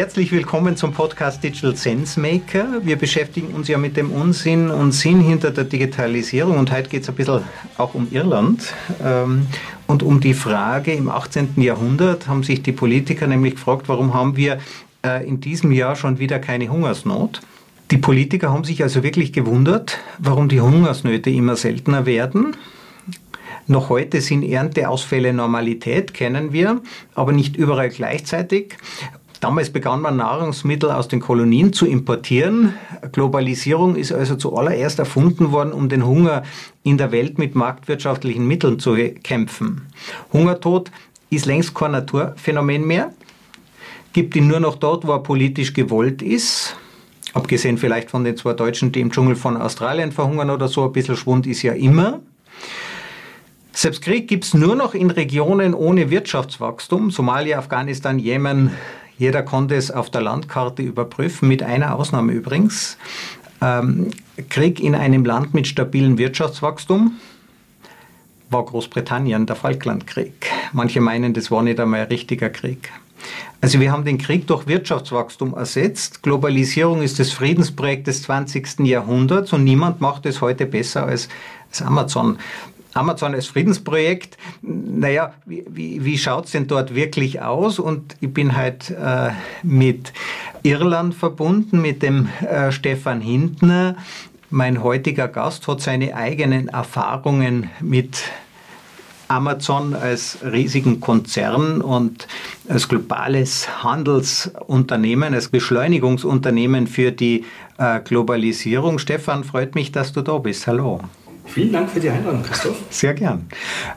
Herzlich willkommen zum Podcast Digital Sense Maker. Wir beschäftigen uns ja mit dem Unsinn und Sinn hinter der Digitalisierung und heute geht es ein bisschen auch um Irland ähm, und um die Frage, im 18. Jahrhundert haben sich die Politiker nämlich gefragt, warum haben wir äh, in diesem Jahr schon wieder keine Hungersnot? Die Politiker haben sich also wirklich gewundert, warum die Hungersnöte immer seltener werden. Noch heute sind Ernteausfälle Normalität, kennen wir, aber nicht überall gleichzeitig. Damals begann man Nahrungsmittel aus den Kolonien zu importieren. Globalisierung ist also zuallererst erfunden worden, um den Hunger in der Welt mit marktwirtschaftlichen Mitteln zu kämpfen. Hungertod ist längst kein Naturphänomen mehr, gibt ihn nur noch dort, wo er politisch gewollt ist. Abgesehen vielleicht von den zwei Deutschen, die im Dschungel von Australien verhungern oder so, ein bisschen Schwund ist ja immer. Selbst Krieg gibt es nur noch in Regionen ohne Wirtschaftswachstum, Somalia, Afghanistan, Jemen, jeder konnte es auf der Landkarte überprüfen, mit einer Ausnahme übrigens. Ähm, Krieg in einem Land mit stabilem Wirtschaftswachstum war Großbritannien, der Falklandkrieg. Manche meinen, das war nicht einmal ein richtiger Krieg. Also wir haben den Krieg durch Wirtschaftswachstum ersetzt. Globalisierung ist das Friedensprojekt des 20. Jahrhunderts und niemand macht es heute besser als, als Amazon. Amazon als Friedensprojekt, naja, wie, wie, wie schaut es denn dort wirklich aus? Und ich bin halt äh, mit Irland verbunden, mit dem äh, Stefan Hintner. Mein heutiger Gast hat seine eigenen Erfahrungen mit Amazon als riesigen Konzern und als globales Handelsunternehmen, als Beschleunigungsunternehmen für die äh, Globalisierung. Stefan, freut mich, dass du da bist. Hallo. Vielen Dank für die Einladung, Christoph. Sehr gern.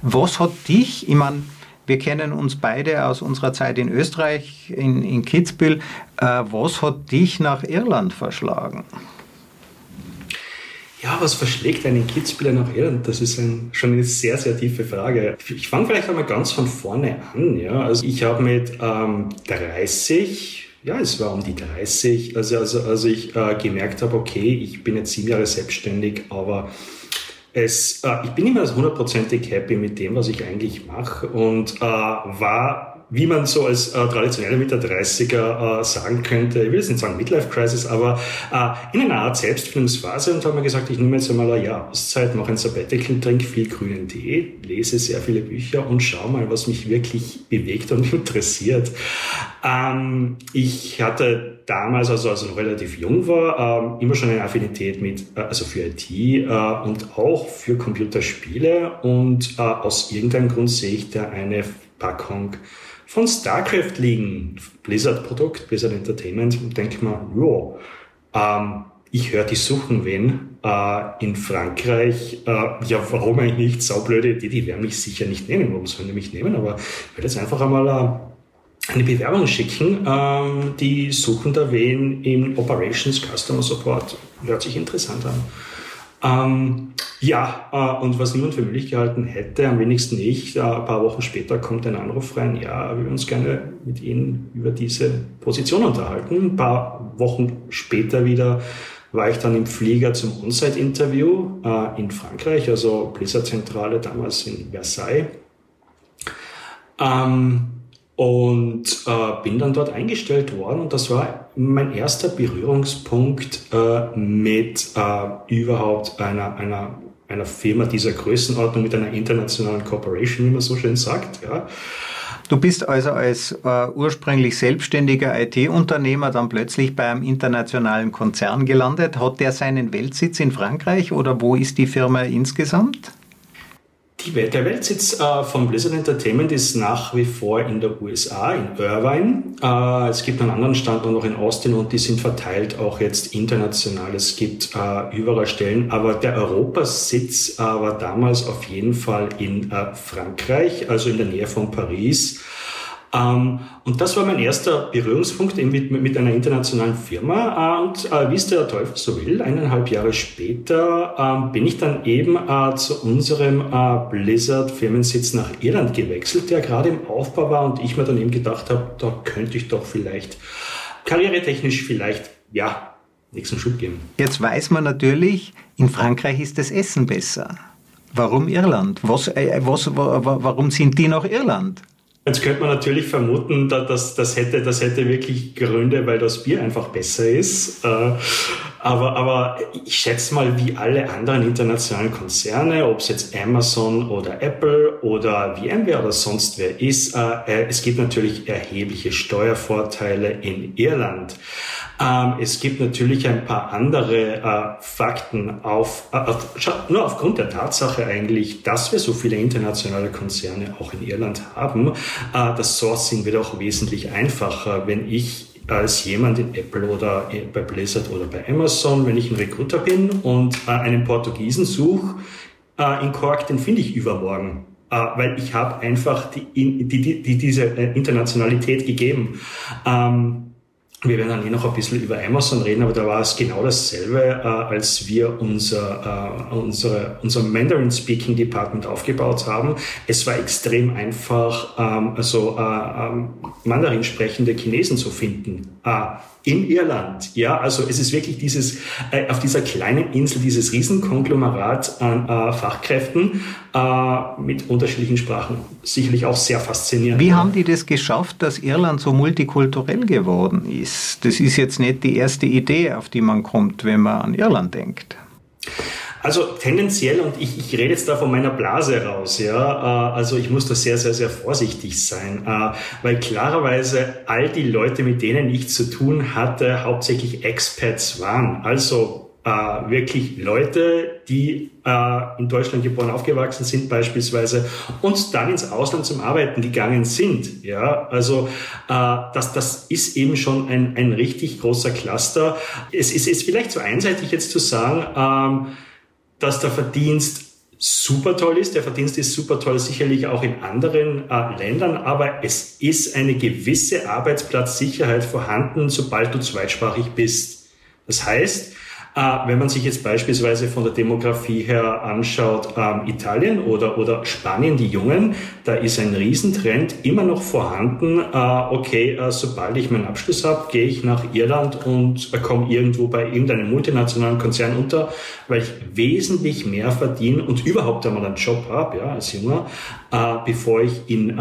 Was hat dich, ich meine, wir kennen uns beide aus unserer Zeit in Österreich, in, in Kitzbühel. Äh, was hat dich nach Irland verschlagen? Ja, was verschlägt einen Kitzbühler nach Irland? Das ist ein, schon eine sehr, sehr tiefe Frage. Ich fange vielleicht einmal ganz von vorne an. Ja? Also ich habe mit ähm, 30, ja, es war um die 30, also, also, also ich äh, gemerkt habe, okay, ich bin jetzt sieben Jahre selbstständig, aber es, äh, ich bin immer hundertprozentig happy mit dem, was ich eigentlich mache und äh, war wie man so als äh, traditioneller Mitte 30er äh, sagen könnte, ich will jetzt nicht sagen Midlife Crisis, aber äh, in einer Art Selbstfindungsphase. Und haben wir gesagt, ich nehme jetzt einmal ein Jahr Auszeit, mache ein Sabbatical, trinke viel grünen Tee, lese sehr viele Bücher und schau mal, was mich wirklich bewegt und interessiert. Ähm, ich hatte damals, also als ich noch relativ jung war, ähm, immer schon eine Affinität mit, äh, also für IT äh, und auch für Computerspiele. Und äh, aus irgendeinem Grund sehe ich da eine Packung von StarCraft liegen, Blizzard-Produkt, Blizzard Entertainment, und denke mir, ja, ähm, ich höre, die suchen wen äh, in Frankreich. Äh, ja, warum eigentlich nicht? Saublöde Idee, die werden mich sicher nicht nehmen. Warum sollen die mich nehmen? Aber ich werde jetzt einfach einmal äh, eine Bewerbung schicken. Ähm, die suchen da wen im Operations Customer Support. Hört sich interessant an. Ähm, ja, äh, und was niemand für möglich gehalten hätte, am wenigsten ich, äh, ein paar Wochen später kommt ein Anruf rein, ja, wir würden uns gerne mit Ihnen über diese Position unterhalten. Ein paar Wochen später wieder war ich dann im Flieger zum On-Site-Interview äh, in Frankreich, also Blizzard-Zentrale damals in Versailles. Ähm, und bin dann dort eingestellt worden und das war mein erster Berührungspunkt mit überhaupt einer, einer, einer Firma dieser Größenordnung, mit einer internationalen Corporation, wie man so schön sagt. Ja. Du bist also als äh, ursprünglich selbstständiger IT-Unternehmer dann plötzlich bei einem internationalen Konzern gelandet. Hat der seinen Weltsitz in Frankreich oder wo ist die Firma insgesamt? Welt, der Weltsitz äh, von Blizzard Entertainment ist nach wie vor in der USA, in Irvine. Äh, es gibt einen anderen Standort noch in Austin und die sind verteilt auch jetzt international. Es gibt äh, überall Stellen, aber der Europasitz äh, war damals auf jeden Fall in äh, Frankreich, also in der Nähe von Paris. Ähm, und das war mein erster Berührungspunkt mit, mit einer internationalen Firma. Äh, und äh, wie es der Teufel so will, eineinhalb Jahre später äh, bin ich dann eben äh, zu unserem Blizzard-Firmensitz nach Irland gewechselt, der gerade im Aufbau war und ich mir dann eben gedacht habe, da könnte ich doch vielleicht karrieretechnisch vielleicht, ja, nächsten Schub geben. Jetzt weiß man natürlich, in Frankreich ist das Essen besser. Warum Irland? Was, äh, was, warum sind die nach Irland? Jetzt könnte man natürlich vermuten, dass das hätte, das hätte wirklich Gründe, weil das Bier einfach besser ist. Äh, aber, aber ich schätze mal, wie alle anderen internationalen Konzerne, ob es jetzt Amazon oder Apple oder VMware oder sonst wer ist, äh, es gibt natürlich erhebliche Steuervorteile in Irland. Ähm, es gibt natürlich ein paar andere äh, Fakten auf, äh, auf, nur aufgrund der Tatsache eigentlich, dass wir so viele internationale Konzerne auch in Irland haben. Äh, das Sourcing wird auch wesentlich einfacher, wenn ich als jemand in Apple oder bei Blizzard oder bei Amazon, wenn ich ein Recruiter bin und äh, einen Portugiesen suche äh, in Cork, den finde ich übermorgen äh, weil ich habe einfach die, die, die, die, diese Internationalität gegeben. Ähm, wir werden dann eh noch ein bisschen über Amazon reden, aber da war es genau dasselbe, äh, als wir unser, äh, unsere, unser Mandarin Speaking Department aufgebaut haben. Es war extrem einfach, ähm, also äh, ähm, Mandarin sprechende Chinesen zu finden. Äh, in Irland. Ja, also es ist wirklich dieses, äh, auf dieser kleinen Insel, dieses Riesenkonglomerat an äh, Fachkräften mit unterschiedlichen Sprachen. Sicherlich auch sehr faszinierend. Wie haben die das geschafft, dass Irland so multikulturell geworden ist? Das ist jetzt nicht die erste Idee, auf die man kommt, wenn man an Irland denkt. Also tendenziell, und ich, ich rede jetzt da von meiner Blase raus, ja, äh, also ich muss da sehr, sehr, sehr vorsichtig sein, äh, weil klarerweise all die Leute, mit denen ich zu tun hatte, hauptsächlich Expats waren. Also äh, wirklich Leute, die äh, in Deutschland geboren, aufgewachsen sind beispielsweise und dann ins Ausland zum Arbeiten gegangen sind. Ja, also äh, das, das ist eben schon ein, ein richtig großer Cluster. Es ist, ist vielleicht zu einseitig jetzt zu sagen, ähm, dass der Verdienst super toll ist. Der Verdienst ist super toll, sicherlich auch in anderen äh, Ländern, aber es ist eine gewisse Arbeitsplatzsicherheit vorhanden, sobald du zweitsprachig bist. Das heißt, wenn man sich jetzt beispielsweise von der Demografie her anschaut, ähm, Italien oder, oder Spanien, die Jungen, da ist ein Riesentrend immer noch vorhanden. Äh, okay, äh, sobald ich meinen Abschluss habe, gehe ich nach Irland und komme irgendwo bei irgendeinem multinationalen Konzern unter, weil ich wesentlich mehr verdiene und überhaupt einmal einen Job habe, ja, als Junger, bevor ich in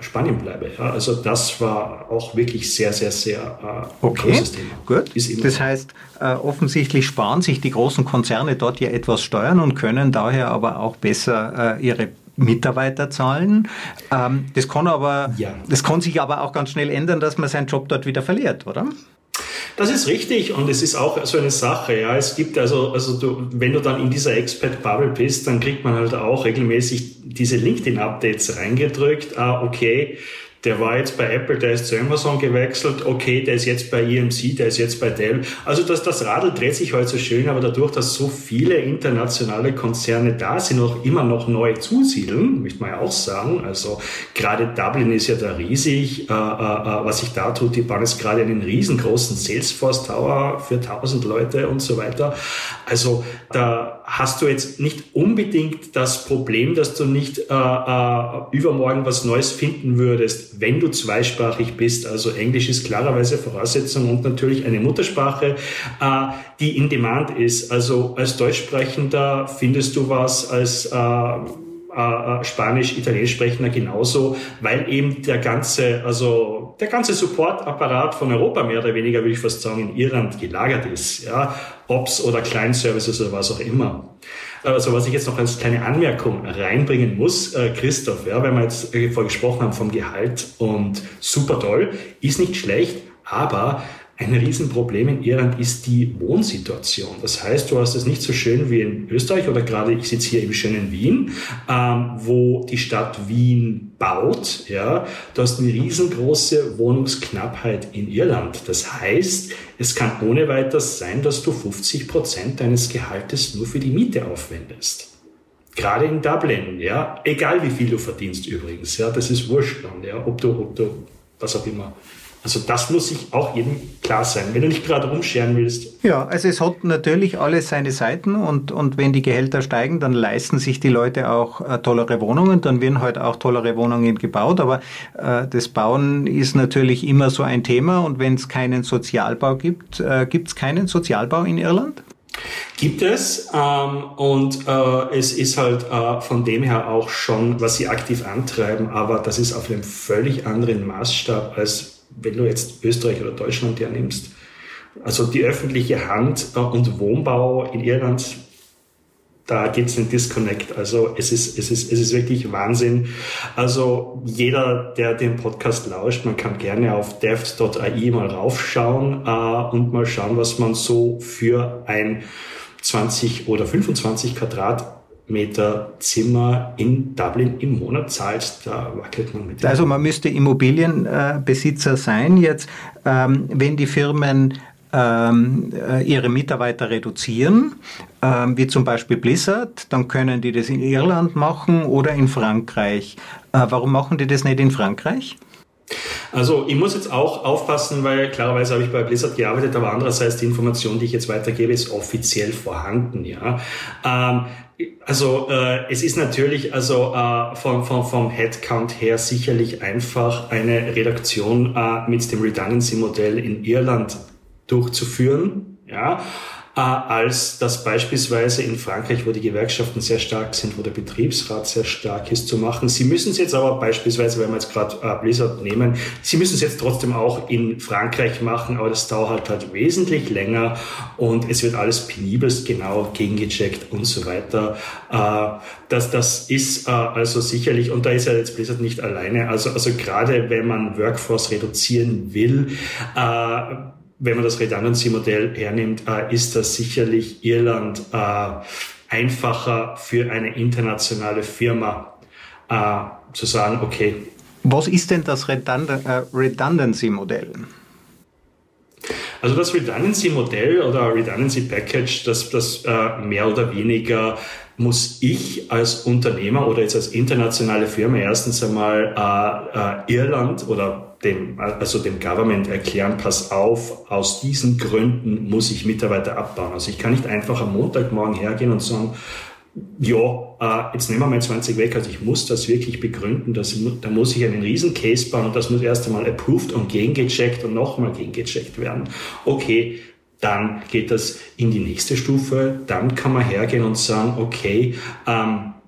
Spanien bleibe. Ja. Also das war auch wirklich sehr, sehr, sehr okay. großes Thema. Gut. das heißt, offensichtlich sparen sich die großen Konzerne dort ja etwas Steuern und können daher aber auch besser äh, ihre Mitarbeiter zahlen. Ähm, das kann aber, ja. das kann sich aber auch ganz schnell ändern, dass man seinen Job dort wieder verliert, oder? Das ist richtig und es ist auch so eine Sache. Ja, es gibt also, also du, wenn du dann in dieser Expert-Bubble bist, dann kriegt man halt auch regelmäßig diese LinkedIn-Updates reingedrückt. Ah, okay, der war jetzt bei Apple, der ist zu Amazon gewechselt, okay, der ist jetzt bei EMC, der ist jetzt bei Dell. Also das, das Radl dreht sich heute so schön, aber dadurch, dass so viele internationale Konzerne da sind, auch immer noch neu zusiedeln, möchte man ja auch sagen. Also gerade Dublin ist ja da riesig, äh, äh, äh was sich da tut. Die bauen jetzt gerade einen riesengroßen Salesforce Tower für 1000 Leute und so weiter. Also da hast du jetzt nicht unbedingt das Problem, dass du nicht äh, äh, übermorgen was Neues finden würdest, wenn du zweisprachig bist. Also Englisch ist klarerweise Voraussetzung und natürlich eine Muttersprache, äh, die in Demand ist. Also als Deutschsprechender findest du was als äh, äh, Spanisch, Italienisch sprechender genauso, weil eben der ganze, also der ganze Supportapparat von Europa mehr oder weniger, würde ich fast sagen, in Irland gelagert ist. Ja, Ops oder Kleinservices oder was auch immer. Also was ich jetzt noch als kleine Anmerkung reinbringen muss, äh, Christoph, ja, weil wir jetzt vorher gesprochen haben vom Gehalt und super toll, ist nicht schlecht, aber ein Riesenproblem in Irland ist die Wohnsituation. Das heißt, du hast es nicht so schön wie in Österreich oder gerade ich sitze hier im schönen Wien, ähm, wo die Stadt Wien baut. Ja, du hast eine riesengroße Wohnungsknappheit in Irland. Das heißt, es kann ohne weiteres sein, dass du 50 Prozent deines Gehaltes nur für die Miete aufwendest. Gerade in Dublin, ja, egal wie viel du verdienst übrigens, ja, das ist wurscht dann, ja, ob du, ob du, was auch immer also das muss sich auch jedem klar sein, wenn du nicht gerade rumscheren willst. Ja, also es hat natürlich alles seine Seiten und, und wenn die Gehälter steigen, dann leisten sich die Leute auch äh, tollere Wohnungen, dann werden halt auch tollere Wohnungen gebaut, aber äh, das Bauen ist natürlich immer so ein Thema. Und wenn es keinen Sozialbau gibt, äh, gibt es keinen Sozialbau in Irland? Gibt es ähm, und äh, es ist halt äh, von dem her auch schon, was sie aktiv antreiben, aber das ist auf einem völlig anderen Maßstab, als wenn du jetzt Österreich oder Deutschland hernimmst. Also die öffentliche Hand äh, und Wohnbau in Irland da gibt es einen Disconnect. Also es ist, es, ist, es ist wirklich Wahnsinn. Also jeder, der den Podcast lauscht, man kann gerne auf deft.ai mal raufschauen äh, und mal schauen, was man so für ein 20 oder 25 Quadratmeter Zimmer in Dublin im Monat zahlt. Da wackelt man mit. Also man müsste Immobilienbesitzer sein jetzt, ähm, wenn die Firmen ähm, äh, ihre Mitarbeiter reduzieren, ähm, wie zum Beispiel Blizzard, dann können die das in Irland machen oder in Frankreich. Äh, warum machen die das nicht in Frankreich? Also ich muss jetzt auch aufpassen, weil klarerweise habe ich bei Blizzard gearbeitet, aber andererseits die Information, die ich jetzt weitergebe, ist offiziell vorhanden. Ja. Ähm, also äh, es ist natürlich also äh, vom, vom, vom Headcount her sicherlich einfach eine Redaktion äh, mit dem Redundancy-Modell in Irland durchzuführen, ja, als das beispielsweise in Frankreich, wo die Gewerkschaften sehr stark sind, wo der Betriebsrat sehr stark ist, zu machen. Sie müssen es jetzt aber beispielsweise, wenn wir jetzt gerade äh, Blizzard nehmen, Sie müssen es jetzt trotzdem auch in Frankreich machen, aber das dauert halt wesentlich länger und es wird alles penibelst genau gegengecheckt und so weiter. Äh, das, das ist äh, also sicherlich, und da ist ja jetzt Blizzard nicht alleine, also, also gerade wenn man Workforce reduzieren will, wenn man das Redundancy-Modell hernimmt, äh, ist das sicherlich Irland äh, einfacher für eine internationale Firma äh, zu sagen, okay. Was ist denn das Redundancy-Modell? Also das Redundancy-Modell oder Redundancy-Package, das, das äh, mehr oder weniger muss ich als Unternehmer oder jetzt als internationale Firma erstens einmal äh, äh, Irland oder dem, also dem Government erklären, pass auf, aus diesen Gründen muss ich Mitarbeiter abbauen. Also ich kann nicht einfach am Montagmorgen hergehen und sagen, ja, äh, jetzt nehmen wir mal 20 weg. Also ich muss das wirklich begründen. Dass, da muss ich einen riesen Case bauen und das muss erst einmal approved und gegengecheckt und nochmal gegengecheckt werden. Okay, dann geht das in die nächste Stufe. Dann kann man hergehen und sagen, okay, ähm, äh,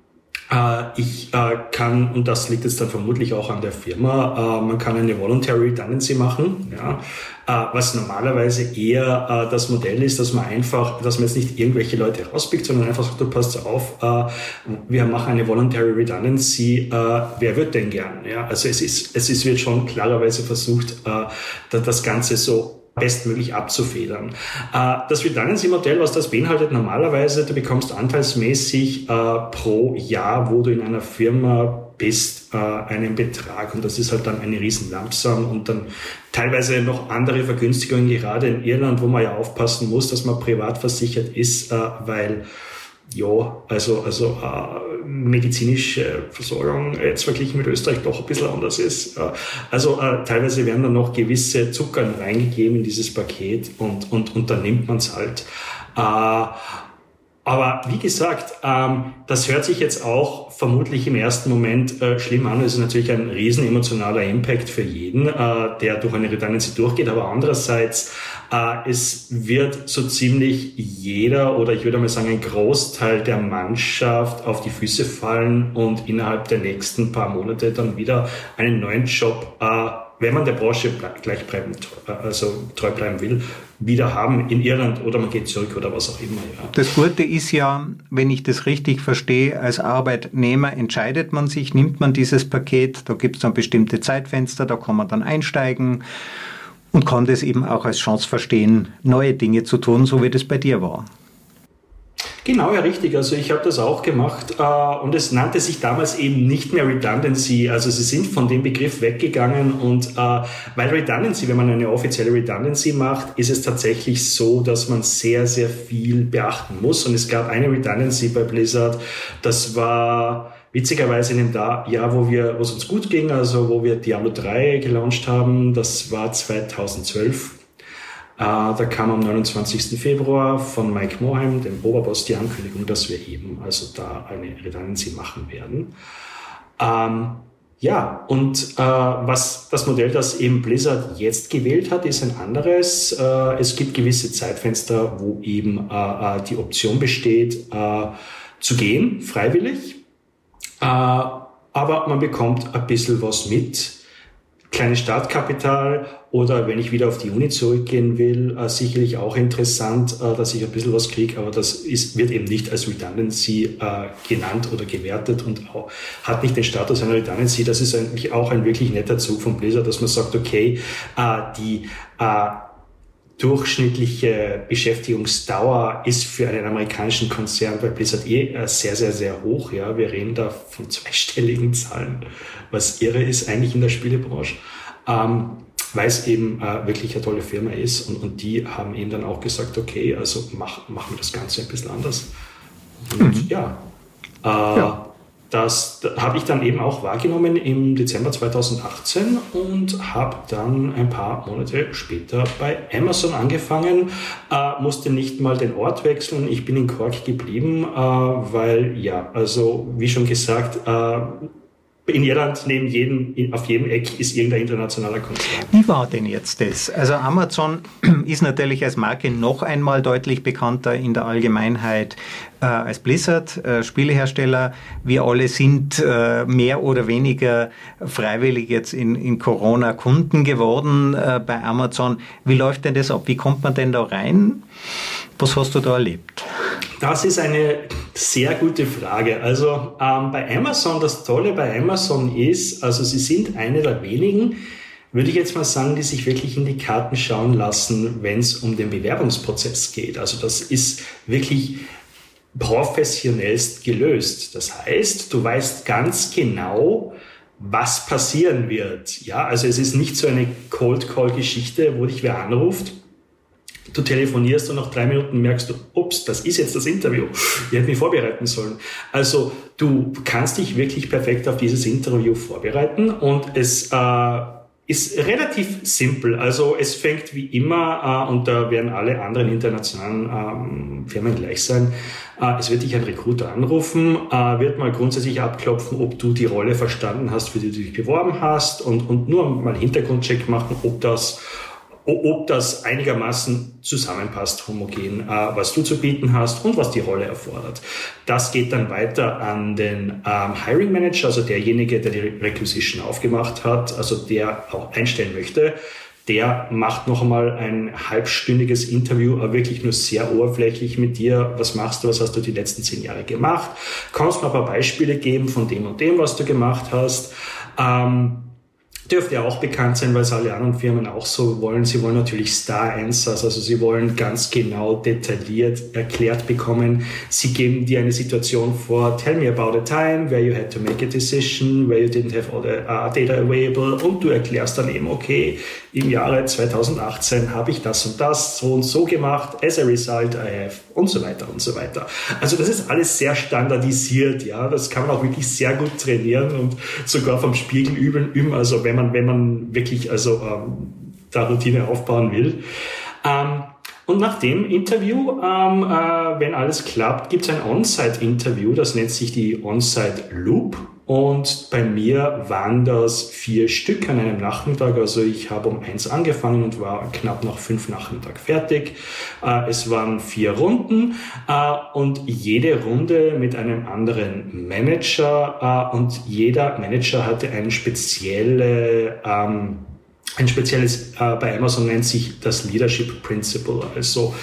ich äh, kann, und das liegt jetzt dann vermutlich auch an der Firma, äh, man kann eine Voluntary Redundancy machen, ja, was normalerweise eher das Modell ist, dass man einfach, dass man jetzt nicht irgendwelche Leute rauspickt, sondern einfach sagt, du passt auf, wir machen eine Voluntary Redundancy, wer wird denn gern? Ja, also es ist, es ist, wird schon klarerweise versucht, das Ganze so bestmöglich abzufedern. Äh, das Redundancy-Modell, was das beinhaltet, normalerweise, du bekommst anteilsmäßig äh, pro Jahr, wo du in einer Firma bist, äh, einen Betrag und das ist halt dann eine riesen Lampsam und dann teilweise noch andere Vergünstigungen, gerade in Irland, wo man ja aufpassen muss, dass man privat versichert ist, weil ja, also, also medizinische Versorgung jetzt verglichen mit Österreich doch ein bisschen anders ist. Äh, also äh, teilweise werden dann noch gewisse Zuckern reingegeben in dieses Paket und, und, und dann nimmt man es halt. Äh, aber wie gesagt, ähm, das hört sich jetzt auch vermutlich im ersten Moment äh, schlimm an. Es ist natürlich ein riesen emotionaler Impact für jeden, äh, der durch eine Redundancy durchgeht. Aber andererseits, äh, es wird so ziemlich jeder oder ich würde mal sagen ein Großteil der Mannschaft auf die Füße fallen und innerhalb der nächsten paar Monate dann wieder einen neuen Job äh, wenn man der Branche gleich bleiben, also treu bleiben will, wieder haben in Irland oder man geht zurück oder was auch immer. Ja. Das Gute ist ja, wenn ich das richtig verstehe, als Arbeitnehmer entscheidet man sich, nimmt man dieses Paket, da gibt es dann bestimmte Zeitfenster, da kann man dann einsteigen und kann das eben auch als Chance verstehen, neue Dinge zu tun, so wie das bei dir war. Genau, ja, richtig. Also ich habe das auch gemacht äh, und es nannte sich damals eben nicht mehr Redundancy. Also sie sind von dem Begriff weggegangen und äh, weil Redundancy, wenn man eine offizielle Redundancy macht, ist es tatsächlich so, dass man sehr, sehr viel beachten muss. Und es gab eine Redundancy bei Blizzard, das war witzigerweise in dem Jahr, wo wir, wo es uns gut ging, also wo wir Diablo 3 gelauncht haben, das war 2012 äh, da kam am 29. Februar von Mike Moheim, dem Oberboss, die Ankündigung, dass wir eben also da eine Redundancy machen werden. Ähm, Ja, und äh, was das Modell, das eben Blizzard jetzt gewählt hat, ist ein anderes. Äh, es gibt gewisse Zeitfenster, wo eben äh, äh die Option besteht, äh, zu gehen, freiwillig. Äh, aber man bekommt ein bisschen was mit kleines Startkapital oder wenn ich wieder auf die Uni zurückgehen will, äh, sicherlich auch interessant, äh, dass ich ein bisschen was kriege, aber das ist, wird eben nicht als Redundancy äh, genannt oder gewertet und auch, hat nicht den Status einer Redundancy. Das ist eigentlich auch ein wirklich netter Zug von Blizzard, dass man sagt, okay, äh, die äh, durchschnittliche Beschäftigungsdauer ist für einen amerikanischen Konzern bei Blizzard eh äh, sehr, sehr, sehr hoch. Ja, wir reden da von zweistelligen Zahlen, was irre ist eigentlich in der Spielebranche. Ähm, weil es eben äh, wirklich eine tolle Firma ist und, und die haben eben dann auch gesagt, okay, also mach, machen wir das Ganze ein bisschen anders. Und mhm. ja, äh, ja, das, habe ich dann eben auch wahrgenommen im Dezember 2018 und habe dann ein paar Monate später bei Amazon angefangen, äh, musste nicht mal den Ort wechseln. Ich bin in Cork geblieben, äh, weil ja, also wie schon gesagt, äh, in Irland neben jedem, auf jedem Eck ist irgendein internationaler Konzern. Wie war denn jetzt das? Also Amazon ist natürlich als Marke noch einmal deutlich bekannter in der Allgemeinheit äh, als Blizzard, äh, Spielehersteller. Wir alle sind äh, mehr oder weniger freiwillig jetzt in, in Corona Kunden geworden äh, bei Amazon. Wie läuft denn das ab? Wie kommt man denn da rein? Was hast du da erlebt? Das ist eine sehr gute Frage. Also ähm, bei Amazon, das Tolle bei Amazon ist, also sie sind eine der wenigen, würde ich jetzt mal sagen, die sich wirklich in die Karten schauen lassen, wenn es um den Bewerbungsprozess geht. Also das ist wirklich professionellst gelöst. Das heißt, du weißt ganz genau, was passieren wird. Ja, also es ist nicht so eine Cold Call Geschichte, wo dich wer anruft du telefonierst und nach drei Minuten merkst du, ups, das ist jetzt das Interview. Ich hätte mich vorbereiten sollen. Also du kannst dich wirklich perfekt auf dieses Interview vorbereiten und es äh, ist relativ simpel. Also es fängt wie immer, äh, und da werden alle anderen internationalen ähm, Firmen gleich sein, äh, es wird dich ein Recruiter anrufen, äh, wird mal grundsätzlich abklopfen, ob du die Rolle verstanden hast, für die du dich beworben hast und, und nur mal Hintergrundcheck machen, ob das ob das einigermaßen zusammenpasst, homogen, äh, was du zu bieten hast und was die Rolle erfordert. Das geht dann weiter an den ähm, Hiring Manager, also derjenige, der die Requisition aufgemacht hat, also der auch einstellen möchte. Der macht noch einmal ein halbstündiges Interview, aber wirklich nur sehr oberflächlich mit dir. Was machst du? Was hast du die letzten zehn Jahre gemacht? Kannst du mir ein paar Beispiele geben von dem und dem, was du gemacht hast? Ähm, dürfte ja auch bekannt sein, weil es alle anderen Firmen auch so wollen. Sie wollen natürlich Star Answers, also sie wollen ganz genau detailliert erklärt bekommen. Sie geben dir eine Situation vor, tell me about a time where you had to make a decision, where you didn't have all the uh, data available und du erklärst dann eben, okay, im Jahre 2018 habe ich das und das so und so gemacht, as a result I have und so weiter und so weiter. Also das ist alles sehr standardisiert, ja, das kann man auch wirklich sehr gut trainieren und sogar vom Spiegel üben, also wenn man, wenn man wirklich also ähm, da Routine aufbauen will. Ähm, und nach dem Interview, ähm, äh, wenn alles klappt, gibt es ein On-Site-Interview, das nennt sich die On-Site Loop. Und bei mir waren das vier Stück an einem Nachmittag. Also ich habe um eins angefangen und war knapp nach fünf Nachmittag fertig. Äh, es waren vier Runden äh, und jede Runde mit einem anderen Manager. Äh, und jeder Manager hatte eine spezielle ähm, ein spezielles, bei Amazon nennt sich das Leadership Principle, also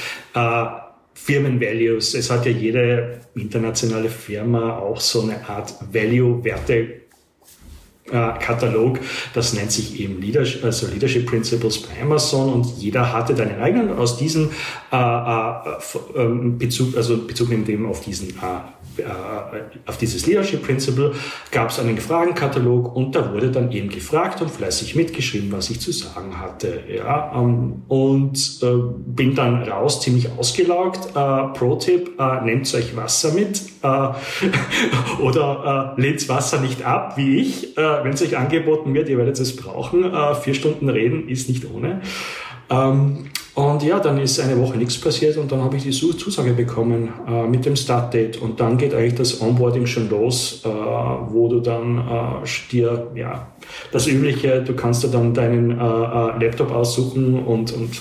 Firmenvalues. Es hat ja jede internationale Firma auch so eine Art Value-Werte. Katalog, das nennt sich eben Leadership, also Leadership Principles bei Amazon und jeder hatte einen eigenen aus diesem äh, äh, ähm, Bezug, also Bezug nimmt eben auf diesen äh, auf dieses Leadership Principle gab es einen Fragenkatalog und da wurde dann eben gefragt und fleißig mitgeschrieben, was ich zu sagen hatte. Ja, ähm, und äh, bin dann raus, ziemlich ausgelaugt. Äh, Pro-Tipp, äh, nehmt euch Wasser mit äh, oder äh, lehnt Wasser nicht ab, wie ich. Äh, Wenn es euch angeboten wird, ihr werdet es brauchen. Vier Stunden reden ist nicht ohne. Ähm, Und ja, dann ist eine Woche nichts passiert und dann habe ich die Zusage bekommen äh, mit dem Startdate. Und dann geht eigentlich das Onboarding schon los, äh, wo du dann äh, dir, ja, das Übliche, du kannst dir dann deinen äh, äh, Laptop aussuchen und, und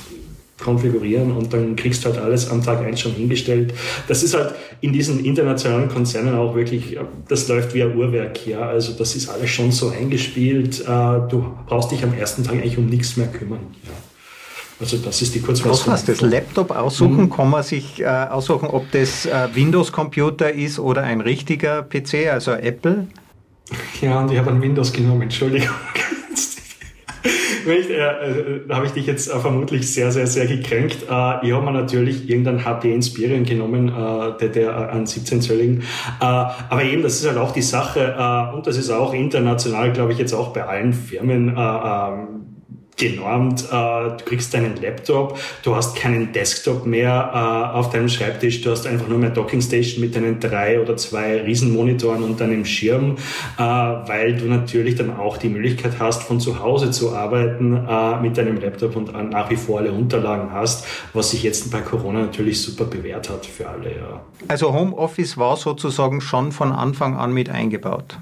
konfigurieren und dann kriegst du halt alles am Tag eins schon hingestellt. Das ist halt in diesen internationalen Konzernen auch wirklich, das läuft wie ein Uhrwerk, ja. Also das ist alles schon so eingespielt. Äh, du brauchst dich am ersten Tag eigentlich um nichts mehr kümmern. Ja. Also das ist die Kurzfassung. Was das Laptop aussuchen? Mhm. Kann man sich äh, aussuchen, ob das äh, Windows-Computer ist oder ein richtiger PC, also Apple? Ja, und ich habe ein Windows genommen, Entschuldigung. ich, äh, äh, da habe ich dich jetzt äh, vermutlich sehr, sehr, sehr gekränkt. Äh, ich habe mir natürlich irgendeinen HP Inspiron genommen, äh, der, der an 17-Zölligen. Äh, aber eben, das ist halt auch die Sache, und das ist auch international, glaube ich, jetzt auch bei allen Firmen. Genormt. Äh, du kriegst deinen Laptop, du hast keinen Desktop mehr äh, auf deinem Schreibtisch, du hast einfach nur mehr Dockingstation mit deinen drei oder zwei Riesenmonitoren und deinem Schirm, äh, weil du natürlich dann auch die Möglichkeit hast, von zu Hause zu arbeiten mit deinem Laptop und nach wie vor alle Unterlagen hast, was sich jetzt bei Corona natürlich super bewährt hat für alle. Ja. Also Homeoffice war sozusagen schon von Anfang an mit eingebaut.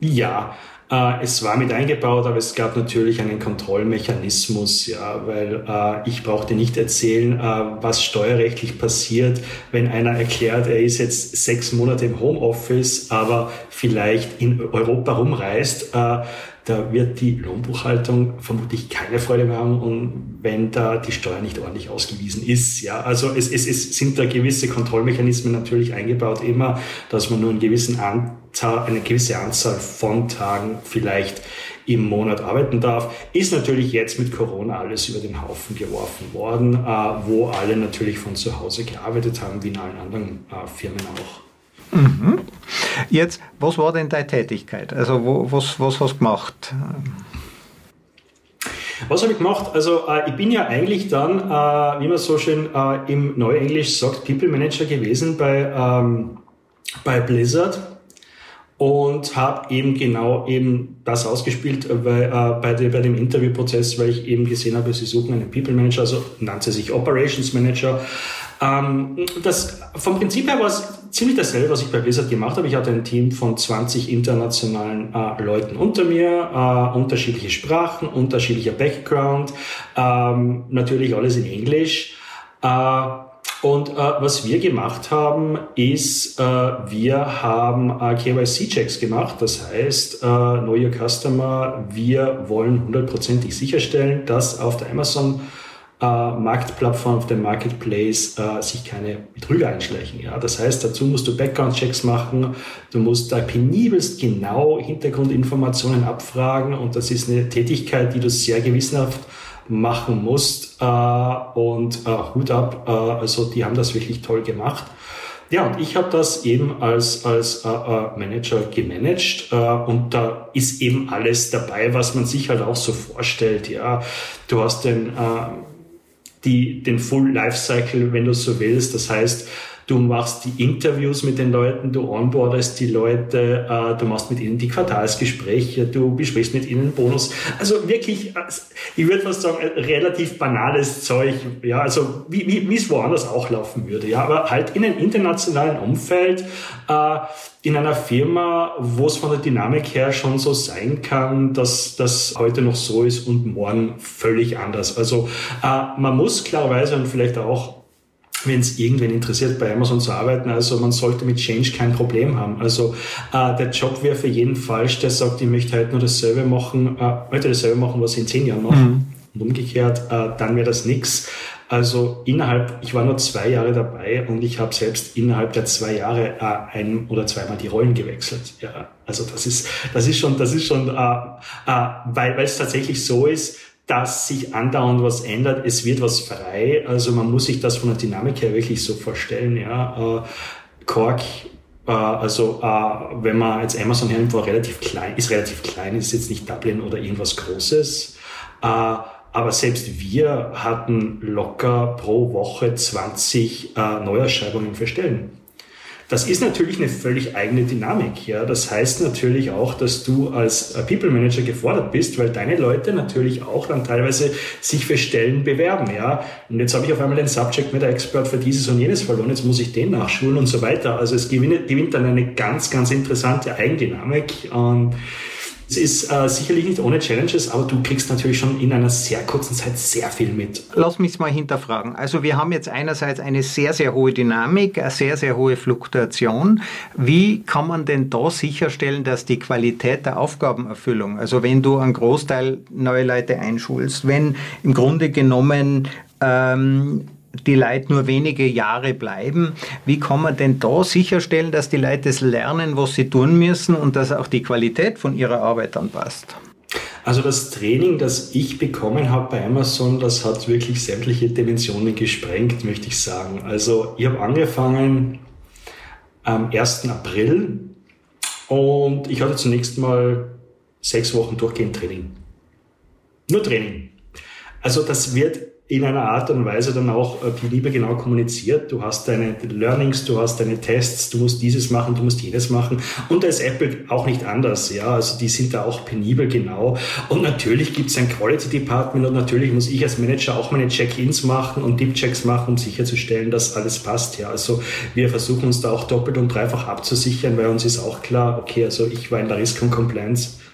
Ja, es war mit eingebaut, aber es gab natürlich einen Kontrollmechanismus, ja, weil äh, ich brauchte nicht erzählen, äh, was steuerrechtlich passiert, wenn einer erklärt, er ist jetzt sechs Monate im Homeoffice, aber vielleicht in Europa rumreist. Äh, da wird die Lohnbuchhaltung vermutlich keine Freude mehr haben und wenn da die Steuer nicht ordentlich ausgewiesen ist. Ja, also es, es, es sind da gewisse Kontrollmechanismen natürlich eingebaut, immer, dass man nur einen gewissen Anzahl, eine gewisse Anzahl von Tagen vielleicht im Monat arbeiten darf, ist natürlich jetzt mit Corona alles über den Haufen geworfen worden, äh, wo alle natürlich von zu Hause gearbeitet haben, wie in allen anderen äh, Firmen auch. Mhm. Jetzt, was war denn deine Tätigkeit? Also wo, was, was hast du gemacht? Was habe ich gemacht? Also äh, ich bin ja eigentlich dann, äh, wie man so schön äh, im Neuenglisch sagt, People Manager gewesen bei, ähm, bei Blizzard und habe eben genau eben das ausgespielt äh, weil, äh, bei, de, bei dem Interviewprozess, weil ich eben gesehen habe, sie suchen einen People Manager, also nannte sich Operations Manager. Ähm, das, vom Prinzip her war es ziemlich dasselbe, was ich bei Blizzard gemacht habe. Ich hatte ein Team von 20 internationalen äh, Leuten unter mir, äh, unterschiedliche Sprachen, unterschiedlicher Background, ähm, natürlich alles in Englisch. Äh, und äh, was wir gemacht haben, ist, äh, wir haben äh, KYC-Checks gemacht. Das heißt, äh, Know Your Customer, wir wollen hundertprozentig sicherstellen, dass auf der Amazon äh, Marktplattform, auf dem Marketplace äh, sich keine Betrüger einschleichen. Ja? Das heißt, dazu musst du Background-Checks machen, du musst da penibelst genau Hintergrundinformationen abfragen und das ist eine Tätigkeit, die du sehr gewissenhaft machen musst. Äh, und äh, Hut ab, äh, also die haben das wirklich toll gemacht. Ja, und ich habe das eben als, als äh, äh, Manager gemanagt äh, und da ist eben alles dabei, was man sich halt auch so vorstellt. Ja, du hast den, äh, die, den Full Lifecycle, wenn du so willst. Das heißt, du machst die Interviews mit den Leuten, du onboardest die Leute, äh, du machst mit ihnen die Quartalsgespräche, du besprichst mit ihnen Bonus. Also wirklich, äh, ich würde fast sagen, relativ banales Zeug, ja, also wie, wie, wie es woanders auch laufen würde, ja, aber halt in einem internationalen Umfeld, äh, in einer Firma, wo es von der Dynamik her schon so sein kann, dass das heute noch so ist und morgen völlig anders. Also äh, man muss klarerweise und vielleicht auch wenn es irgendwen interessiert, bei Amazon zu arbeiten. Also man sollte mit Change kein Problem haben. Also äh, der Job wäre für jeden falsch, der sagt, ich möchte halt nur dasselbe machen, äh, möchte dasselbe machen, was ich in zehn Jahren mache. Mhm. Und umgekehrt, äh, dann wäre das nix. Also innerhalb, ich war nur zwei Jahre dabei und ich habe selbst innerhalb der zwei Jahre äh, ein oder zweimal die Rollen gewechselt. Ja, also das ist, das ist schon, das ist schon, äh, äh, weil es tatsächlich so ist, dass sich andauernd was ändert. Es wird was frei. Also man muss sich das von der Dynamik her wirklich so vorstellen. Ja, äh, Cork äh, also äh, wenn man jetzt Amazon hernimmt, war relativ klein, ist relativ klein, ist jetzt nicht Dublin oder irgendwas Großes. Äh, aber selbst wir hatten locker pro Woche 20 Neuerschreibungen für Stellen. Das ist natürlich eine völlig eigene Dynamik. Ja, das heißt natürlich auch, dass du als People Manager gefordert bist, weil deine Leute natürlich auch dann teilweise sich für Stellen bewerben. Ja, und jetzt habe ich auf einmal den Subject Matter Expert für dieses und jenes verloren. Jetzt muss ich den nachschulen und so weiter. Also es gewinnt, gewinnt dann eine ganz, ganz interessante Eigendynamik. Und es ist äh, sicherlich nicht ohne Challenges, aber du kriegst natürlich schon in einer sehr kurzen Zeit sehr viel mit. Lass mich mal hinterfragen. Also wir haben jetzt einerseits eine sehr, sehr hohe Dynamik, eine sehr, sehr hohe Fluktuation. Wie kann man denn da sicherstellen, dass die Qualität der Aufgabenerfüllung, also wenn du einen Großteil neue Leute einschulst, wenn im Grunde genommen ähm, die Leute nur wenige Jahre bleiben. Wie kann man denn da sicherstellen, dass die Leute das lernen, was sie tun müssen und dass auch die Qualität von ihrer Arbeit dann passt? Also das Training, das ich bekommen habe bei Amazon, das hat wirklich sämtliche Dimensionen gesprengt, möchte ich sagen. Also ich habe angefangen am 1. April und ich hatte zunächst mal sechs Wochen durchgehend Training. Nur Training. Also das wird in einer Art und Weise dann auch äh, die Liebe genau kommuniziert. Du hast deine Learnings, du hast deine Tests, du musst dieses machen, du musst jenes machen. Und da ist Apple auch nicht anders, ja. Also die sind da auch penibel genau. Und natürlich gibt es ein Quality Department und natürlich muss ich als Manager auch meine Check-ins machen und Deep-Checks machen, um sicherzustellen, dass alles passt, ja. Also wir versuchen uns da auch doppelt und dreifach abzusichern, weil uns ist auch klar, okay, also ich war in der Risk- und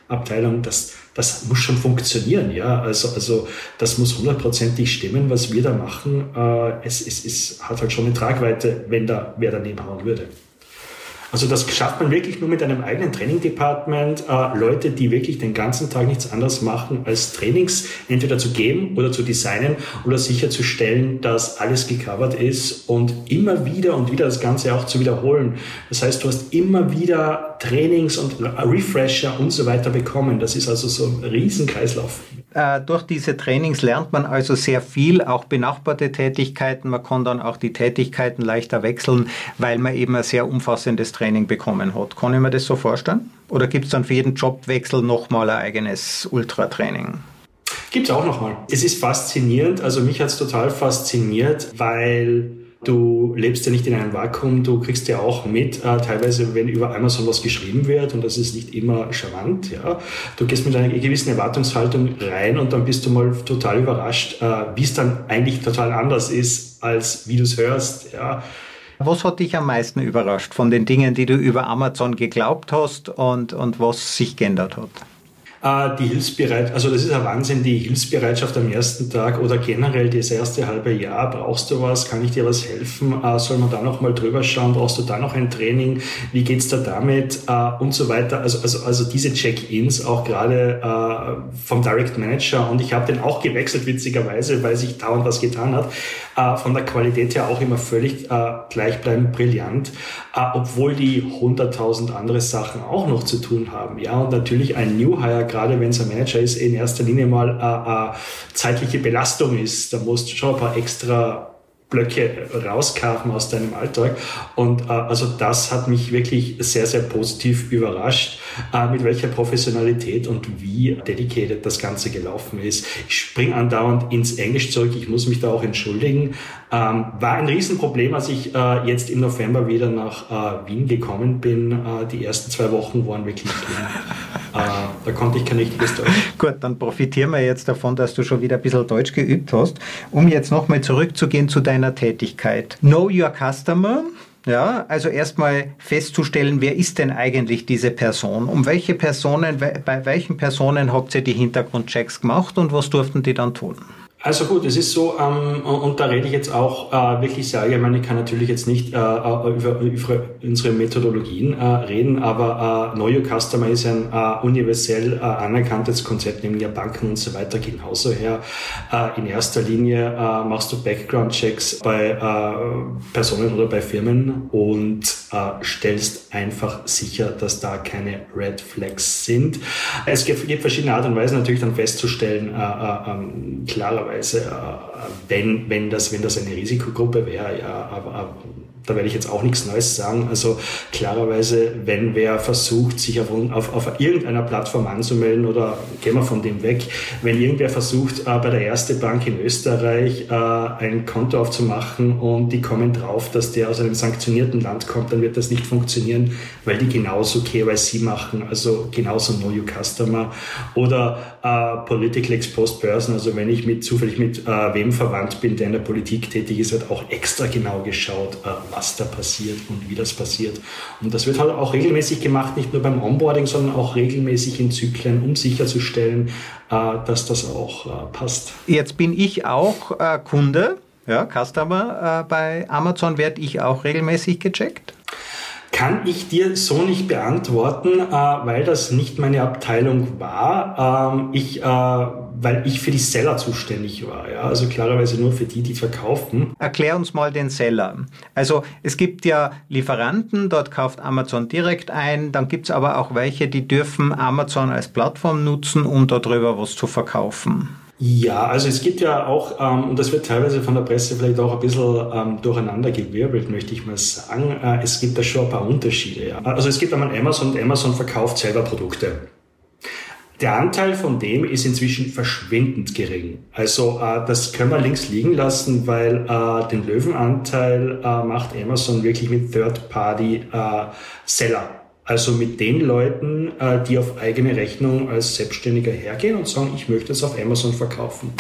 Compliance-Abteilung, das das muss schon funktionieren, ja. Also, also das muss hundertprozentig stimmen, was wir da machen. Äh, es, es, es hat halt schon eine Tragweite, wenn da wer daneben hauen würde. Also das schafft man wirklich nur mit einem eigenen Training-Department, äh, Leute, die wirklich den ganzen Tag nichts anderes machen, als Trainings entweder zu geben oder zu designen oder sicherzustellen, dass alles gecovert ist und immer wieder und wieder das Ganze auch zu wiederholen. Das heißt, du hast immer wieder Trainings und Refresher und so weiter bekommen. Das ist also so ein Riesenkreislauf. Äh, durch diese Trainings lernt man also sehr viel, auch benachbarte Tätigkeiten. Man kann dann auch die Tätigkeiten leichter wechseln, weil man eben ein sehr umfassendes Training bekommen hat. Kann ich mir das so vorstellen? Oder gibt es dann für jeden Jobwechsel nochmal ein eigenes Ultratraining? Gibt es auch nochmal. Es ist faszinierend, also mich hat es total fasziniert, weil Du lebst ja nicht in einem Vakuum, du kriegst ja auch mit, äh, teilweise, wenn über Amazon was geschrieben wird, und das ist nicht immer charmant, ja. Du gehst mit einer gewissen Erwartungshaltung rein und dann bist du mal total überrascht, äh, wie es dann eigentlich total anders ist, als wie du es hörst, ja. Was hat dich am meisten überrascht von den Dingen, die du über Amazon geglaubt hast und, und was sich geändert hat? Äh, die Hilfsbereitschaft, also das ist ein Wahnsinn, die Hilfsbereitschaft am ersten Tag oder generell das erste halbe Jahr. Brauchst du was? Kann ich dir was helfen? Äh, soll man da noch mal drüber schauen? Brauchst du da noch ein Training? Wie geht's da damit? Äh, und so weiter. Also, also, also diese Check-ins auch gerade vom Direct Manager und ich habe den auch gewechselt, witzigerweise, weil sich dauernd was getan hat. Von der Qualität her auch immer völlig gleichbleibend brillant, obwohl die 100.000 andere Sachen auch noch zu tun haben. Ja, und natürlich ein New Hire gerade wenn es ein Manager ist, in erster Linie mal äh, äh, zeitliche Belastung ist. Da musst du schon ein paar extra Blöcke rauskarten aus deinem Alltag. Und äh, also das hat mich wirklich sehr, sehr positiv überrascht, äh, mit welcher Professionalität und wie dedicated das Ganze gelaufen ist. Ich spring andauernd ins Englisch zurück, ich muss mich da auch entschuldigen. Ähm, war ein Riesenproblem, als ich äh, jetzt im November wieder nach äh, Wien gekommen bin. Äh, die ersten zwei Wochen waren wirklich schlimm. Äh, da konnte ich kein richtiges Deutsch. Gut, dann profitieren wir jetzt davon, dass du schon wieder ein bisschen Deutsch geübt hast. Um jetzt nochmal zurückzugehen zu deiner Tätigkeit. Know your customer. Ja, also erstmal festzustellen, wer ist denn eigentlich diese Person? Um welche Personen, bei welchen Personen habt ihr die Hintergrundchecks gemacht und was durften die dann tun? Also gut, es ist so, ähm, und da rede ich jetzt auch äh, wirklich sehr allgemein, ich kann natürlich jetzt nicht äh, äh über, über unsere Methodologien äh, reden, aber äh, Know Your Customer ist ein äh, universell äh, anerkanntes Konzept, nämlich ja Banken und so weiter genauso her. In erster Linie machst du Background-Checks bei Personen oder bei Firmen und stellst einfach sicher, dass da keine Red Flags sind. Es gibt, gibt verschiedene Art und Weisen natürlich dann festzustellen, äh, äh, ähm, klarerweise Weise, äh, wenn, wenn, das, wenn das eine Risikogruppe wäre, ja, aber, da werde ich jetzt auch nichts Neues sagen. Also klarerweise, wenn wer versucht, sich auf, auf, auf irgendeiner Plattform anzumelden oder gehen wir von dem weg, wenn irgendwer versucht, äh, bei der Erste Bank in Österreich äh, ein Konto aufzumachen und die kommen drauf, dass der aus einem sanktionierten Land kommt, dann wird das nicht funktionieren, weil die genauso KYC machen, also genauso Know Your Customer oder Political Exposed Person, also wenn ich mit zufällig mit äh, wem verwandt bin, der in der Politik tätig ist, wird auch extra genau geschaut, äh, was da passiert und wie das passiert. Und das wird halt auch regelmäßig gemacht, nicht nur beim Onboarding, sondern auch regelmäßig in Zyklen, um sicherzustellen, äh, dass das auch äh, passt. Jetzt bin ich auch äh, Kunde, ja, Customer bei Amazon, werde ich auch regelmäßig gecheckt? Kann ich dir so nicht beantworten, äh, weil das nicht meine Abteilung war. Ähm, ich, äh, weil ich für die Seller zuständig war. Ja? Also klarerweise nur für die, die verkaufen. Erklär uns mal den Seller. Also es gibt ja Lieferanten, dort kauft Amazon direkt ein. Dann gibt es aber auch welche, die dürfen Amazon als Plattform nutzen, um darüber was zu verkaufen. Ja, also es gibt ja auch, ähm, und das wird teilweise von der Presse vielleicht auch ein bisschen ähm, durcheinander gewirbelt, möchte ich mal sagen, äh, es gibt da schon ein paar Unterschiede. Ja. Also es gibt einmal Amazon und Amazon verkauft selber Produkte. Der Anteil von dem ist inzwischen verschwindend gering. Also äh, das können wir links liegen lassen, weil äh, den Löwenanteil äh, macht Amazon wirklich mit Third-Party-Seller. Äh, also mit den Leuten, äh, die auf eigene Rechnung als Selbstständiger hergehen und sagen, ich möchte es auf Amazon verkaufen.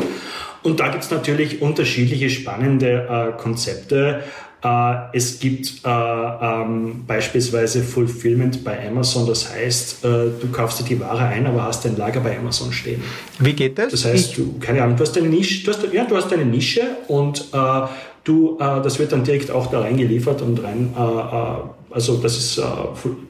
Und da gibt es natürlich unterschiedliche spannende äh, Konzepte. Äh, es gibt äh, ähm, beispielsweise Fulfillment bei Amazon, das heißt, äh, du kaufst dir die Ware ein, aber hast dein Lager bei Amazon stehen. Wie geht das? Das heißt, du, keine Ahnung, du hast eine Nische, du hast, ja, du hast eine Nische und äh, du, äh, das wird dann direkt auch da reingeliefert und rein äh, also das ist, äh,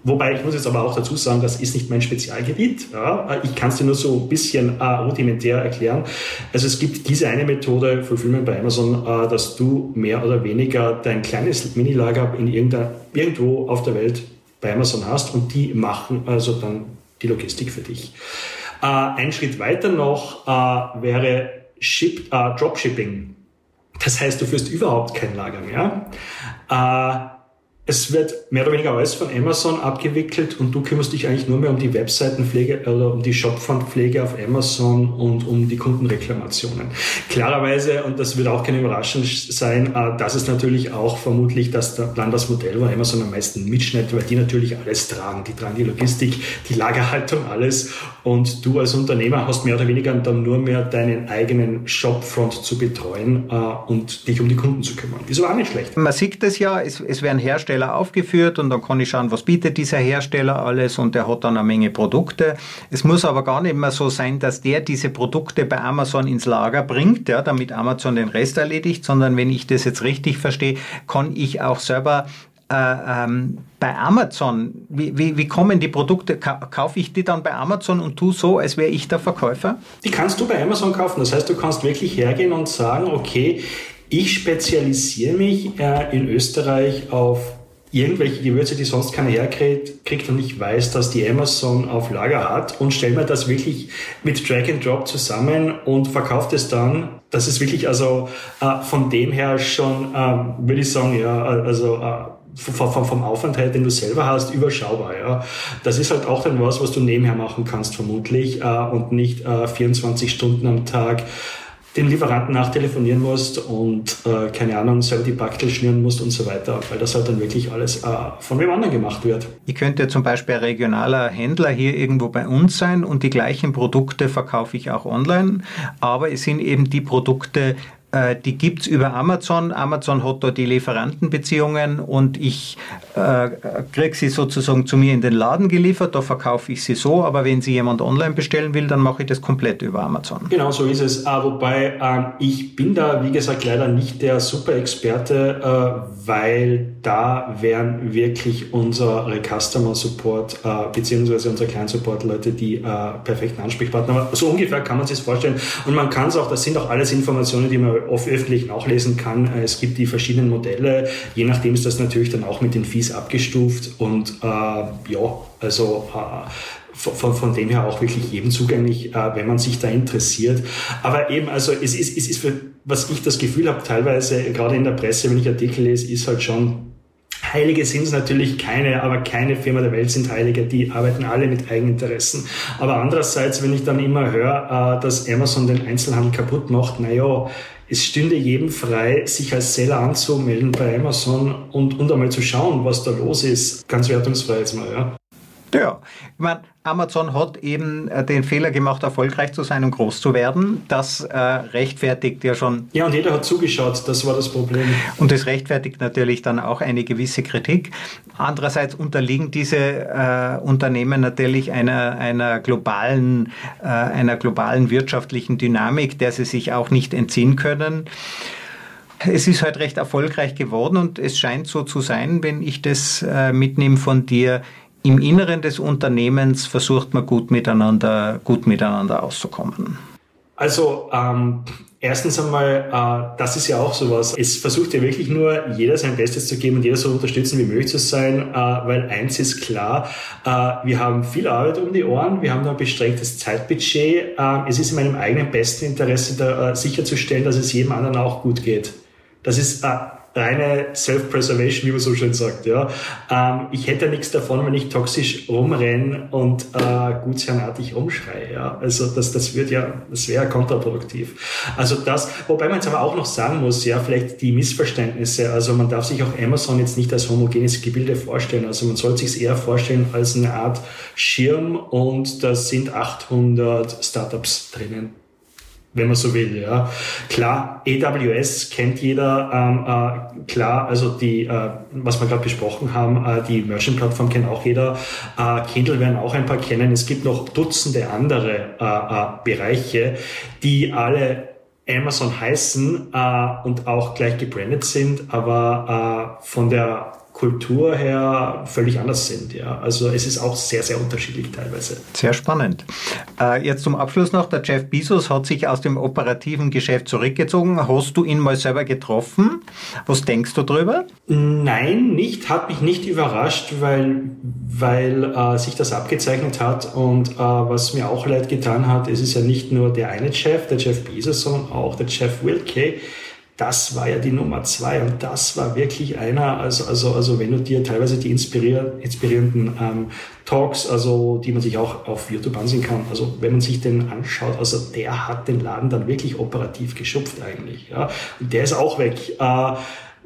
wobei ich muss jetzt aber auch dazu sagen, das ist nicht mein Spezialgebiet. Ja? Ich kann es dir nur so ein bisschen äh, rudimentär erklären. Also es gibt diese eine Methode, Fulfillment bei Amazon, äh, dass du mehr oder weniger dein kleines Minilager in irgendwo auf der Welt bei Amazon hast und die machen also dann die Logistik für dich. Ein Schritt weiter noch wäre Ship, Dropshipping. Das heißt, du führst überhaupt kein Lager mehr. Es wird mehr oder weniger alles von Amazon abgewickelt und du kümmerst dich eigentlich nur mehr um die Webseitenpflege oder um die Shopfrontpflege auf Amazon und um die Kundenreklamationen. Klarerweise, und das wird auch keine Überraschung sein, äh, das ist natürlich auch vermutlich das, dann das Modell, wo Amazon am meisten mitschneidet, weil die natürlich alles tragen. Die tragen die Logistik, die Lagerhaltung, alles. Und du als Unternehmer hast mehr oder weniger dann nur mehr deinen eigenen Shopfront zu betreuen äh, und dich um die Kunden zu kümmern. Ist aber auch nicht schlecht. Man sieht das ja, es, es werden Hersteller Hersteller aufgeführt und dann kann ich schauen, was bietet dieser Hersteller alles und der hat dann eine Menge Produkte. Es muss aber gar nicht mehr so sein, dass der diese Produkte bei Amazon ins Lager bringt, ja, damit Amazon den Rest erledigt, sondern wenn ich das jetzt richtig verstehe, kann ich auch selber äh, ähm, bei Amazon, wie, wie, wie, kommen die Produkte, kaufe ich die dann bei Amazon und tu so, als wäre ich der Verkäufer? Die kannst du bei Amazon kaufen. Das heißt, du kannst wirklich hergehen und sagen, okay, ich spezialisiere mich äh, in Österreich auf irgendwelche Gewürze, die sonst keiner herkriegt und ich weiß, dass die Amazon auf Lager hat und stelle mir das wirklich mit Drag and Drop zusammen und verkauft es dann. Das ist wirklich also äh, von dem her schon, äh, würde ich sagen, ja, also äh, vom, vom Aufwand her, den du selber hast, überschaubar. Ja. Das ist halt auch dann was, was du nebenher machen kannst vermutlich äh, und nicht äh, 24 Stunden am Tag den Lieferanten nachtelefonieren musst und äh, keine Ahnung, selber die Backtel schnüren musst und so weiter, weil das halt dann wirklich alles äh, von wem anderen gemacht wird. Ich könnte zum Beispiel ein regionaler Händler hier irgendwo bei uns sein und die gleichen Produkte verkaufe ich auch online, aber es sind eben die Produkte, die gibt es über Amazon. Amazon hat da die Lieferantenbeziehungen und ich äh, kriege sie sozusagen zu mir in den Laden geliefert, da verkaufe ich sie so, aber wenn sie jemand online bestellen will, dann mache ich das komplett über Amazon. Genau so ist es. Äh, wobei äh, ich bin da, wie gesagt, leider nicht der Super-Experte, äh, weil da wären wirklich unsere Customer Support äh, beziehungsweise unsere Client Support Leute die perfekten Ansprechpartner. Aber so ungefähr kann man sich vorstellen. Und man kann es auch, das sind auch alles Informationen, die man öffentlich nachlesen kann. Äh, es gibt die verschiedenen Modelle. Je nachdem ist das natürlich dann auch mit den Fees abgestuft und äh, ja, also äh, von, von dem her auch wirklich jedem zugänglich, äh, wenn man sich da interessiert. Aber eben, also es ist, es ist für, was ich das Gefühl habe, teilweise gerade in der Presse, wenn ich Artikel lese, ist halt schon Heilige sind es natürlich keine, aber keine Firma der Welt sind Heilige, die arbeiten alle mit Eigeninteressen. Aber andererseits, wenn ich dann immer höre, äh, dass Amazon den Einzelhandel kaputt macht, naja, es stünde jedem frei, sich als Seller anzumelden bei Amazon und, und einmal zu schauen, was da los ist. Ganz wertungsfrei jetzt mal, ja. Ja, ich meine, Amazon hat eben äh, den Fehler gemacht, erfolgreich zu sein und groß zu werden. Das äh, rechtfertigt ja schon. Ja, und jeder hat zugeschaut, das war das Problem. Und das rechtfertigt natürlich dann auch eine gewisse Kritik. Andererseits unterliegen diese äh, Unternehmen natürlich einer, einer, globalen, äh, einer globalen wirtschaftlichen Dynamik, der sie sich auch nicht entziehen können. Es ist halt recht erfolgreich geworden und es scheint so zu sein, wenn ich das äh, mitnehme von dir, im Inneren des Unternehmens versucht man gut miteinander, gut miteinander auszukommen? Also ähm, erstens einmal, äh, das ist ja auch sowas. Es versucht ja wirklich nur jeder sein Bestes zu geben und jeder so unterstützen wie möglich zu sein, äh, weil eins ist klar, äh, wir haben viel Arbeit um die Ohren, wir haben da ein beschränktes Zeitbudget. Äh, es ist in meinem eigenen besten Interesse da, äh, sicherzustellen, dass es jedem anderen auch gut geht. Das ist äh, reine Self-Preservation, wie man so schön sagt. Ja. Ähm, ich hätte nichts davon, wenn ich toxisch rumrenne und äh, gutsherrenartig rumschreie. Ja. Also das, das wird ja, das wäre kontraproduktiv. Also das, wobei man jetzt aber auch noch sagen muss, ja, vielleicht die Missverständnisse. Also man darf sich auch Amazon jetzt nicht als homogenes Gebilde vorstellen. Also man sollte sich eher vorstellen als eine Art Schirm und da sind 800 Startups drinnen wenn man so will. Ja. Klar, AWS kennt jeder, ähm, äh, klar, also die, äh, was wir gerade besprochen haben, äh, die Merchant-Plattform kennt auch jeder, äh, Kindle werden auch ein paar kennen. Es gibt noch Dutzende andere äh, äh, Bereiche, die alle Amazon heißen und auch gleich gebrandet sind, aber von der Kultur her völlig anders sind. Ja. Also es ist auch sehr, sehr unterschiedlich teilweise. Sehr spannend. Äh, jetzt zum Abschluss noch, der Jeff Bezos hat sich aus dem operativen Geschäft zurückgezogen. Hast du ihn mal selber getroffen? Was denkst du darüber? Nein, nicht. Hat mich nicht überrascht, weil, weil äh, sich das abgezeichnet hat. Und äh, was mir auch leid getan hat, es ist ja nicht nur der eine Chef, der Jeff Bezos, sondern auch der Jeff Wilke das war ja die Nummer zwei und das war wirklich einer, also, also, also wenn du dir teilweise die inspirier inspirierenden ähm, Talks, also die man sich auch auf YouTube ansehen kann, also wenn man sich den anschaut, also der hat den Laden dann wirklich operativ geschupft eigentlich, ja, und der ist auch weg. Äh,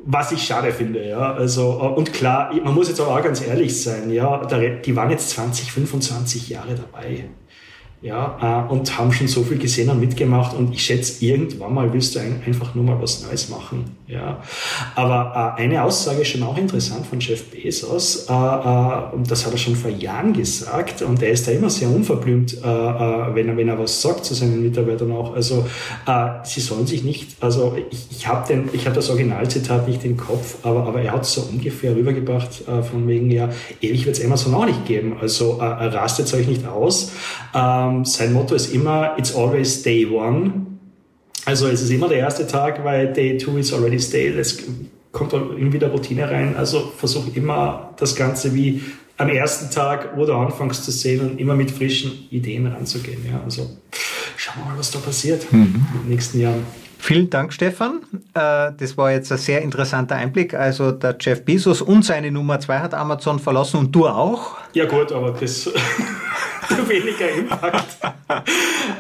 was ich schade finde, ja. Also, äh, und klar, man muss jetzt aber auch ganz ehrlich sein, ja, die waren jetzt 20, 25 Jahre dabei ja, äh, und haben schon so viel gesehen und mitgemacht und ich schätze, irgendwann mal willst du einfach nur mal was Neues machen, ja. Aber äh, eine Aussage ist schon auch interessant von Jeff Bezos, äh, und das hat er schon vor Jahren gesagt und er ist da immer sehr unverblümt, wenn, er, wenn er was sagt zu seinen Mitarbeitern auch. Also, sie sollen sich nicht, also ich, ich habe habe das Originalzitat nicht im Kopf, aber, aber er hat es so ungefähr rübergebracht, von wegen, ja, ewig wird es Amazon auch nicht geben, also rastet euch nicht aus. Ähm, ähm, sein Motto ist immer, it's always day one. Also es ist immer der erste Tag, weil day two is already stale. Es kommt irgendwie der Routine rein. Also versuch immer das Ganze wie am ersten Tag, wo du anfängst zu sehen und immer mit frischen Ideen ranzugehen. Ja, also schauen wir mal, was da passiert mhm. in den nächsten Jahren. Vielen Dank, Stefan. Äh, das war jetzt ein sehr interessanter Einblick. Also der Jeff Bezos und seine Nummer zwei hat Amazon verlassen und du auch. Ja gut, aber das weniger Impact.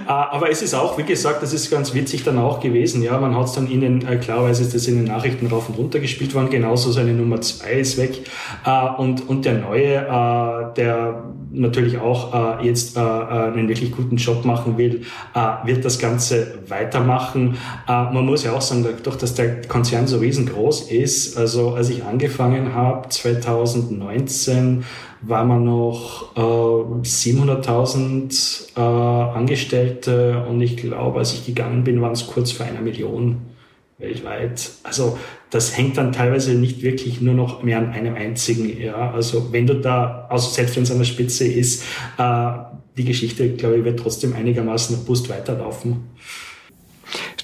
Ah, aber es ist auch, wie gesagt, das ist ganz witzig dann auch gewesen. Ja, man hat es dann in den, äh, klarerweise ist das in den Nachrichten rauf und runter gespielt worden. Genauso seine Nummer zwei ist weg. Äh, und, und der neue, äh, der natürlich auch jetzt einen wirklich guten Job machen will, wird das Ganze weitermachen. Man muss ja auch sagen, dadurch, dass der Konzern so riesengroß ist, also als ich angefangen habe, 2019, war man noch äh, 700.000 äh, Angestellte und ich glaube, als ich gegangen bin, waren es kurz vor einer Million weltweit. Also das hängt dann teilweise nicht wirklich nur noch mehr an einem einzigen. Ja, also wenn du da, also selbst wenn es an der Spitze ist, äh, die Geschichte, glaube ich, wird trotzdem einigermaßen robust weiterlaufen.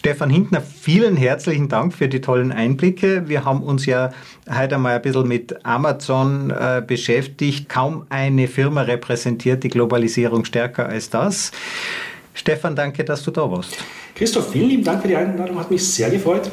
Stefan Hintner, vielen herzlichen Dank für die tollen Einblicke. Wir haben uns ja heute einmal ein bisschen mit Amazon äh, beschäftigt. Kaum eine Firma repräsentiert die Globalisierung stärker als das. Stefan, danke, dass du da warst. Christoph, vielen lieben Dank für die Einladung, hat mich sehr gefreut.